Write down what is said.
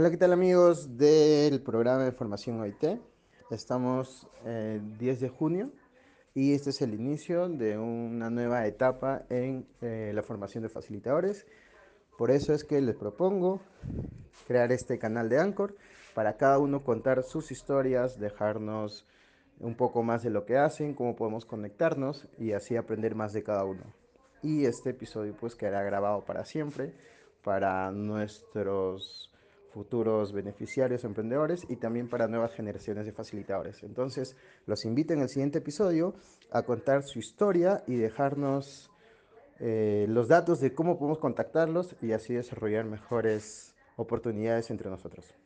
Hola, ¿qué tal amigos del programa de formación OIT? Estamos el 10 de junio y este es el inicio de una nueva etapa en eh, la formación de facilitadores. Por eso es que les propongo crear este canal de Anchor para cada uno contar sus historias, dejarnos un poco más de lo que hacen, cómo podemos conectarnos y así aprender más de cada uno. Y este episodio pues quedará grabado para siempre para nuestros futuros beneficiarios emprendedores y también para nuevas generaciones de facilitadores. Entonces, los invito en el siguiente episodio a contar su historia y dejarnos eh, los datos de cómo podemos contactarlos y así desarrollar mejores oportunidades entre nosotros.